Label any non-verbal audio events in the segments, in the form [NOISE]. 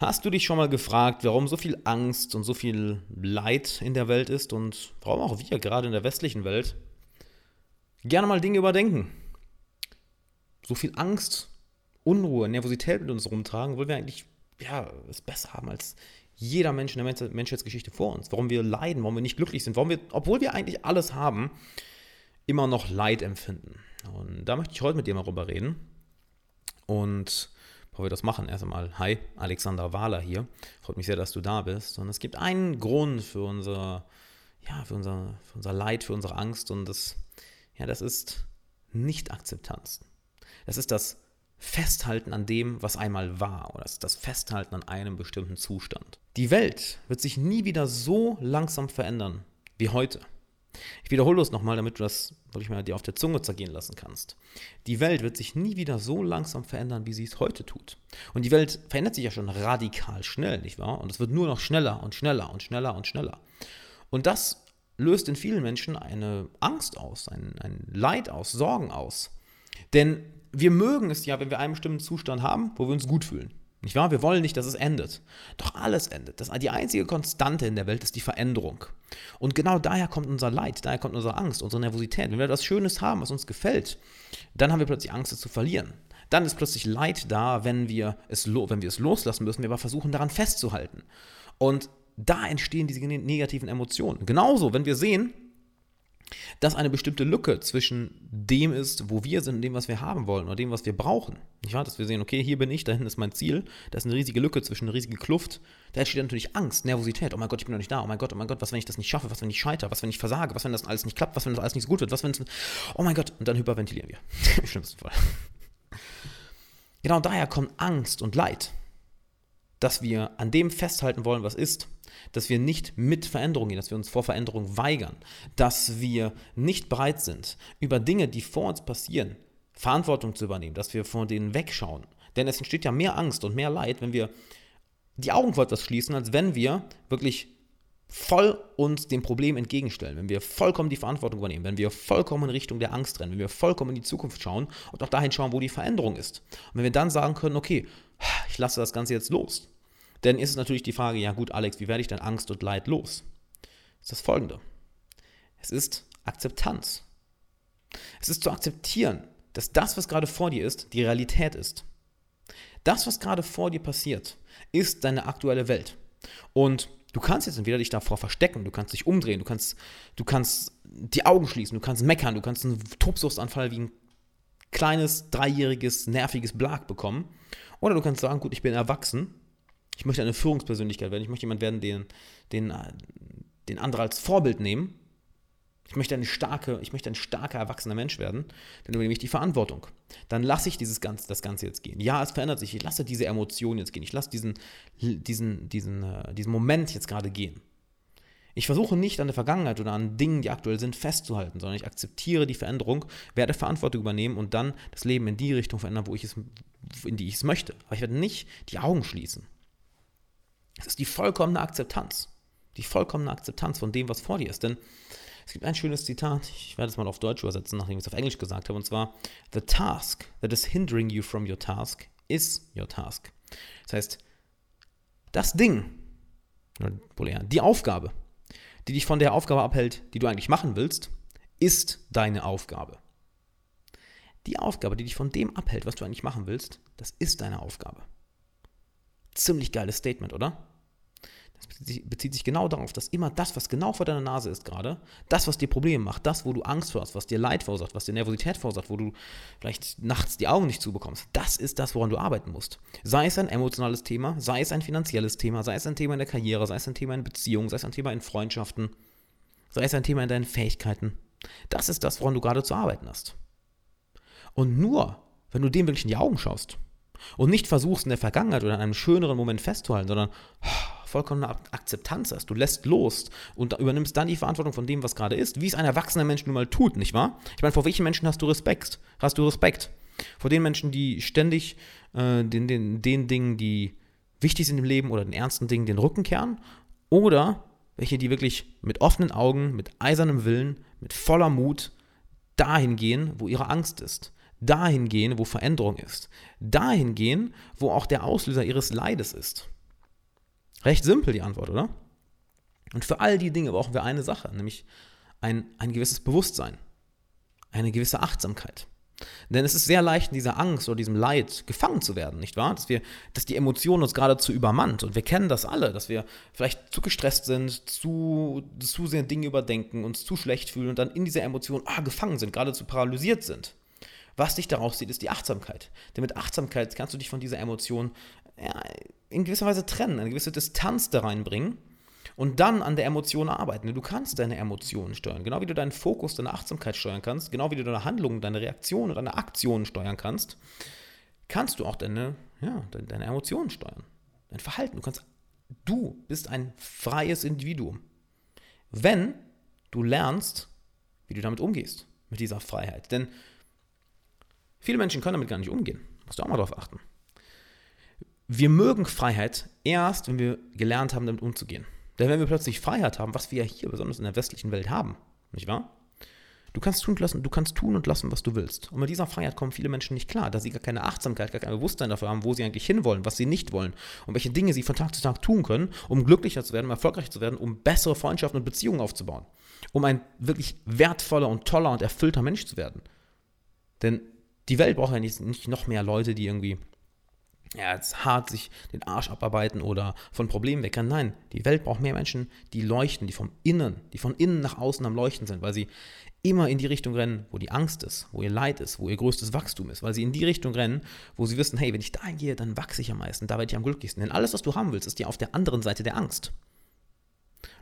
Hast du dich schon mal gefragt, warum so viel Angst und so viel Leid in der Welt ist und warum auch wir gerade in der westlichen Welt gerne mal Dinge überdenken? So viel Angst, Unruhe, Nervosität mit uns rumtragen, obwohl wir eigentlich ja, es besser haben als jeder Mensch in der Menschheitsgeschichte vor uns. Warum wir leiden, warum wir nicht glücklich sind, warum wir, obwohl wir eigentlich alles haben, immer noch Leid empfinden. Und da möchte ich heute mit dir mal drüber reden. Und bevor wir das machen, erst einmal, hi, Alexander Wahler hier. Freut mich sehr, dass du da bist. Und es gibt einen Grund für unser, ja, für unser, für unser Leid, für unsere Angst. Und das, ja, das ist Nicht-Akzeptanz. Das ist das Festhalten an dem, was einmal war, oder das Festhalten an einem bestimmten Zustand. Die Welt wird sich nie wieder so langsam verändern wie heute. Ich wiederhole es nochmal, damit du das wirklich mal dir auf der Zunge zergehen lassen kannst. Die Welt wird sich nie wieder so langsam verändern, wie sie es heute tut. Und die Welt verändert sich ja schon radikal schnell, nicht wahr? Und es wird nur noch schneller und schneller und schneller und schneller. Und das löst in vielen Menschen eine Angst aus, ein, ein Leid aus, Sorgen aus. Denn wir mögen es ja, wenn wir einen bestimmten Zustand haben, wo wir uns gut fühlen. Nicht wahr? Wir wollen nicht, dass es endet. Doch alles endet. Das, die einzige Konstante in der Welt ist die Veränderung. Und genau daher kommt unser Leid, daher kommt unsere Angst, unsere Nervosität. Wenn wir etwas Schönes haben, was uns gefällt, dann haben wir plötzlich Angst, es zu verlieren. Dann ist plötzlich Leid da, wenn wir es, wenn wir es loslassen müssen, wir aber versuchen daran festzuhalten. Und da entstehen diese negativen Emotionen. Genauso, wenn wir sehen, dass eine bestimmte Lücke zwischen dem ist, wo wir sind und dem, was wir haben wollen oder dem, was wir brauchen. Nicht wahr? Dass wir sehen, okay, hier bin ich, da hinten ist mein Ziel, da ist eine riesige Lücke zwischen, eine riesige Kluft. Da entsteht natürlich Angst, Nervosität. Oh mein Gott, ich bin noch nicht da. Oh mein Gott, oh mein Gott, was, wenn ich das nicht schaffe? Was, wenn ich scheitere? Was, wenn ich versage? Was, wenn das alles nicht klappt? Was, wenn das alles nicht so gut wird? Was, wenn es. Oh mein Gott, und dann hyperventilieren wir. [LAUGHS] Im schlimmsten Fall. Genau daher kommt Angst und Leid, dass wir an dem festhalten wollen, was ist dass wir nicht mit Veränderungen gehen, dass wir uns vor Veränderung weigern, dass wir nicht bereit sind, über Dinge, die vor uns passieren, Verantwortung zu übernehmen, dass wir von denen wegschauen. Denn es entsteht ja mehr Angst und mehr Leid, wenn wir die Augen vor etwas schließen, als wenn wir wirklich voll uns dem Problem entgegenstellen, wenn wir vollkommen die Verantwortung übernehmen, wenn wir vollkommen in Richtung der Angst rennen, wenn wir vollkommen in die Zukunft schauen und auch dahin schauen, wo die Veränderung ist. Und wenn wir dann sagen können, okay, ich lasse das Ganze jetzt los, denn ist es natürlich die Frage, ja gut, Alex, wie werde ich denn Angst und Leid los? Ist das folgende. Es ist Akzeptanz. Es ist zu akzeptieren, dass das, was gerade vor dir ist, die Realität ist. Das, was gerade vor dir passiert, ist deine aktuelle Welt. Und du kannst jetzt entweder dich davor verstecken, du kannst dich umdrehen, du kannst, du kannst die Augen schließen, du kannst meckern, du kannst einen Tobsuchtsanfall wie ein kleines, dreijähriges, nerviges Blag bekommen. Oder du kannst sagen, gut, ich bin erwachsen ich möchte eine Führungspersönlichkeit werden. Ich möchte jemand werden, den, den, den andere als Vorbild nehmen. Ich möchte, eine starke, ich möchte ein starker, erwachsener Mensch werden. Dann übernehme ich die Verantwortung. Dann lasse ich dieses Ganze, das Ganze jetzt gehen. Ja, es verändert sich. Ich lasse diese Emotionen jetzt gehen. Ich lasse diesen, diesen, diesen, äh, diesen Moment jetzt gerade gehen. Ich versuche nicht an der Vergangenheit oder an Dingen, die aktuell sind, festzuhalten, sondern ich akzeptiere die Veränderung, werde Verantwortung übernehmen und dann das Leben in die Richtung verändern, wo ich es, in die ich es möchte. Aber ich werde nicht die Augen schließen. Es ist die vollkommene Akzeptanz. Die vollkommene Akzeptanz von dem, was vor dir ist. Denn es gibt ein schönes Zitat, ich werde es mal auf Deutsch übersetzen, nachdem ich es auf Englisch gesagt habe, und zwar: The task that is hindering you from your task is your task. Das heißt, das Ding, die Aufgabe, die dich von der Aufgabe abhält, die du eigentlich machen willst, ist deine Aufgabe. Die Aufgabe, die dich von dem abhält, was du eigentlich machen willst, das ist deine Aufgabe. Ziemlich geiles Statement, oder? Das bezieht sich genau darauf, dass immer das, was genau vor deiner Nase ist gerade, das, was dir Probleme macht, das, wo du Angst vor hast, was dir Leid verursacht, was dir Nervosität verursacht, wo du vielleicht nachts die Augen nicht zubekommst, das ist das, woran du arbeiten musst. Sei es ein emotionales Thema, sei es ein finanzielles Thema, sei es ein Thema in der Karriere, sei es ein Thema in Beziehungen, sei es ein Thema in Freundschaften, sei es ein Thema in deinen Fähigkeiten. Das ist das, woran du gerade zu arbeiten hast. Und nur, wenn du dem wirklich in die Augen schaust und nicht versuchst, in der Vergangenheit oder in einem schöneren Moment festzuhalten, sondern vollkommene Akzeptanz hast. Du lässt los und übernimmst dann die Verantwortung von dem, was gerade ist, wie es ein erwachsener Mensch nun mal tut, nicht wahr? Ich meine, vor welchen Menschen hast du Respekt? Hast du Respekt? Vor den Menschen, die ständig äh, den, den, den Dingen, die wichtig sind im Leben oder den ernsten Dingen den Rücken kehren? Oder welche, die wirklich mit offenen Augen, mit eisernem Willen, mit voller Mut dahin gehen, wo ihre Angst ist? dahin gehen, wo Veränderung ist. Dahin gehen, wo auch der Auslöser ihres Leides ist. Recht simpel die Antwort, oder? Und für all die Dinge brauchen wir eine Sache, nämlich ein, ein gewisses Bewusstsein, eine gewisse Achtsamkeit. Denn es ist sehr leicht, in dieser Angst oder diesem Leid gefangen zu werden, nicht wahr? Dass, wir, dass die Emotion uns geradezu übermannt. Und wir kennen das alle, dass wir vielleicht zu gestresst sind, zu, zu sehr Dinge überdenken, uns zu schlecht fühlen und dann in dieser Emotion ah, gefangen sind, geradezu paralysiert sind. Was dich daraus sieht, ist die Achtsamkeit. Denn mit Achtsamkeit kannst du dich von dieser Emotion ja, in gewisser Weise trennen, eine gewisse Distanz da reinbringen und dann an der Emotion arbeiten. Du kannst deine Emotionen steuern, genau wie du deinen Fokus, deine Achtsamkeit steuern kannst, genau wie du deine Handlungen, deine Reaktionen und deine Aktionen steuern kannst, kannst du auch deine, ja, deine Emotionen steuern, dein Verhalten. Du kannst, du bist ein freies Individuum, wenn du lernst, wie du damit umgehst, mit dieser Freiheit. Denn viele Menschen können damit gar nicht umgehen. Musst du auch mal darauf achten. Wir mögen Freiheit erst, wenn wir gelernt haben, damit umzugehen. Denn wenn wir plötzlich Freiheit haben, was wir ja hier besonders in der westlichen Welt haben, nicht wahr? Du kannst tun und lassen, du kannst tun und lassen, was du willst. Und mit dieser Freiheit kommen viele Menschen nicht klar, da sie gar keine Achtsamkeit, gar kein Bewusstsein dafür haben, wo sie eigentlich hinwollen, was sie nicht wollen und welche Dinge sie von Tag zu Tag tun können, um glücklicher zu werden, um erfolgreich zu werden, um bessere Freundschaften und Beziehungen aufzubauen, um ein wirklich wertvoller und toller und erfüllter Mensch zu werden. Denn die Welt braucht ja nicht, nicht noch mehr Leute, die irgendwie ja, jetzt hart sich den Arsch abarbeiten oder von Problemen wegrennen. Nein, die Welt braucht mehr Menschen, die leuchten, die vom Innen, die von innen nach außen am Leuchten sind, weil sie immer in die Richtung rennen, wo die Angst ist, wo ihr Leid ist, wo ihr größtes Wachstum ist, weil sie in die Richtung rennen, wo sie wissen, hey, wenn ich da gehe, dann wachse ich am meisten, da werde ich am glücklichsten. Denn alles, was du haben willst, ist ja auf der anderen Seite der Angst.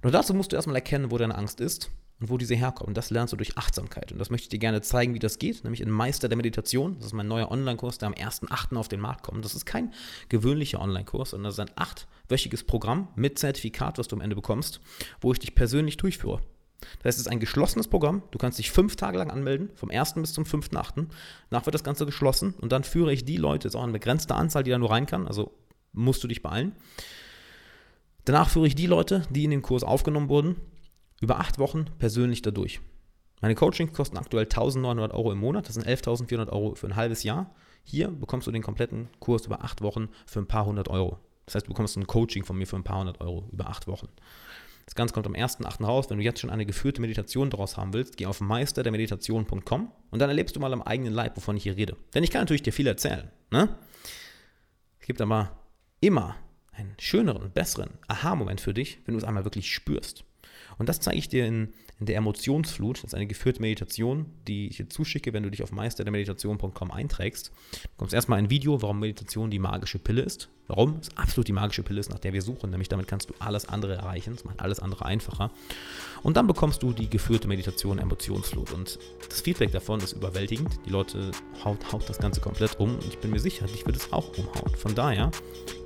Nur dazu musst du erstmal erkennen, wo deine Angst ist und wo diese herkommen. Das lernst du durch Achtsamkeit. Und das möchte ich dir gerne zeigen, wie das geht, nämlich in Meister der Meditation. Das ist mein neuer Online-Kurs, der am 1.8. auf den Markt kommt. Das ist kein gewöhnlicher Online-Kurs, sondern das ist ein achtwöchiges Programm mit Zertifikat, was du am Ende bekommst, wo ich dich persönlich durchführe. Das heißt, es ist ein geschlossenes Programm. Du kannst dich fünf Tage lang anmelden, vom 1. bis zum 5.8. Danach wird das Ganze geschlossen und dann führe ich die Leute, ist auch eine begrenzte Anzahl, die da nur rein kann, also musst du dich beeilen. Danach führe ich die Leute, die in den Kurs aufgenommen wurden, über acht Wochen persönlich dadurch. Meine Coachings kosten aktuell 1900 Euro im Monat, das sind 11.400 Euro für ein halbes Jahr. Hier bekommst du den kompletten Kurs über acht Wochen für ein paar hundert Euro. Das heißt, du bekommst ein Coaching von mir für ein paar hundert Euro über acht Wochen. Das Ganze kommt am 1.8. raus. Wenn du jetzt schon eine geführte Meditation daraus haben willst, geh auf meisterdermeditation.com und dann erlebst du mal am eigenen Leib, wovon ich hier rede. Denn ich kann natürlich dir viel erzählen. Ne? Es gibt aber immer einen schöneren, besseren Aha-Moment für dich, wenn du es einmal wirklich spürst. Und das zeige ich dir in, in der Emotionsflut. Das ist eine geführte Meditation, die ich dir zuschicke, wenn du dich auf meisterdermeditation.com einträgst. Du bekommst erstmal ein Video, warum Meditation die magische Pille ist. Warum? Es absolut die magische Pille ist, nach der wir suchen. Nämlich damit kannst du alles andere erreichen. Das macht alles andere einfacher. Und dann bekommst du die geführte Meditation Emotionsflut. Und das Feedback davon ist überwältigend. Die Leute haut, haut das Ganze komplett um. Und ich bin mir sicher, dich wird es auch umhauen. Von daher,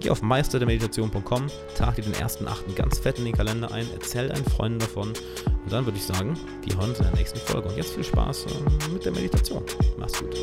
geh auf meisterdermeditation.com, trag dir den ersten Achten ganz fett in den Kalender ein, erzähl deinen Freunden davon. Und dann würde ich sagen, wir hören uns in der nächsten Folge. Und jetzt viel Spaß ähm, mit der Meditation. Mach's gut.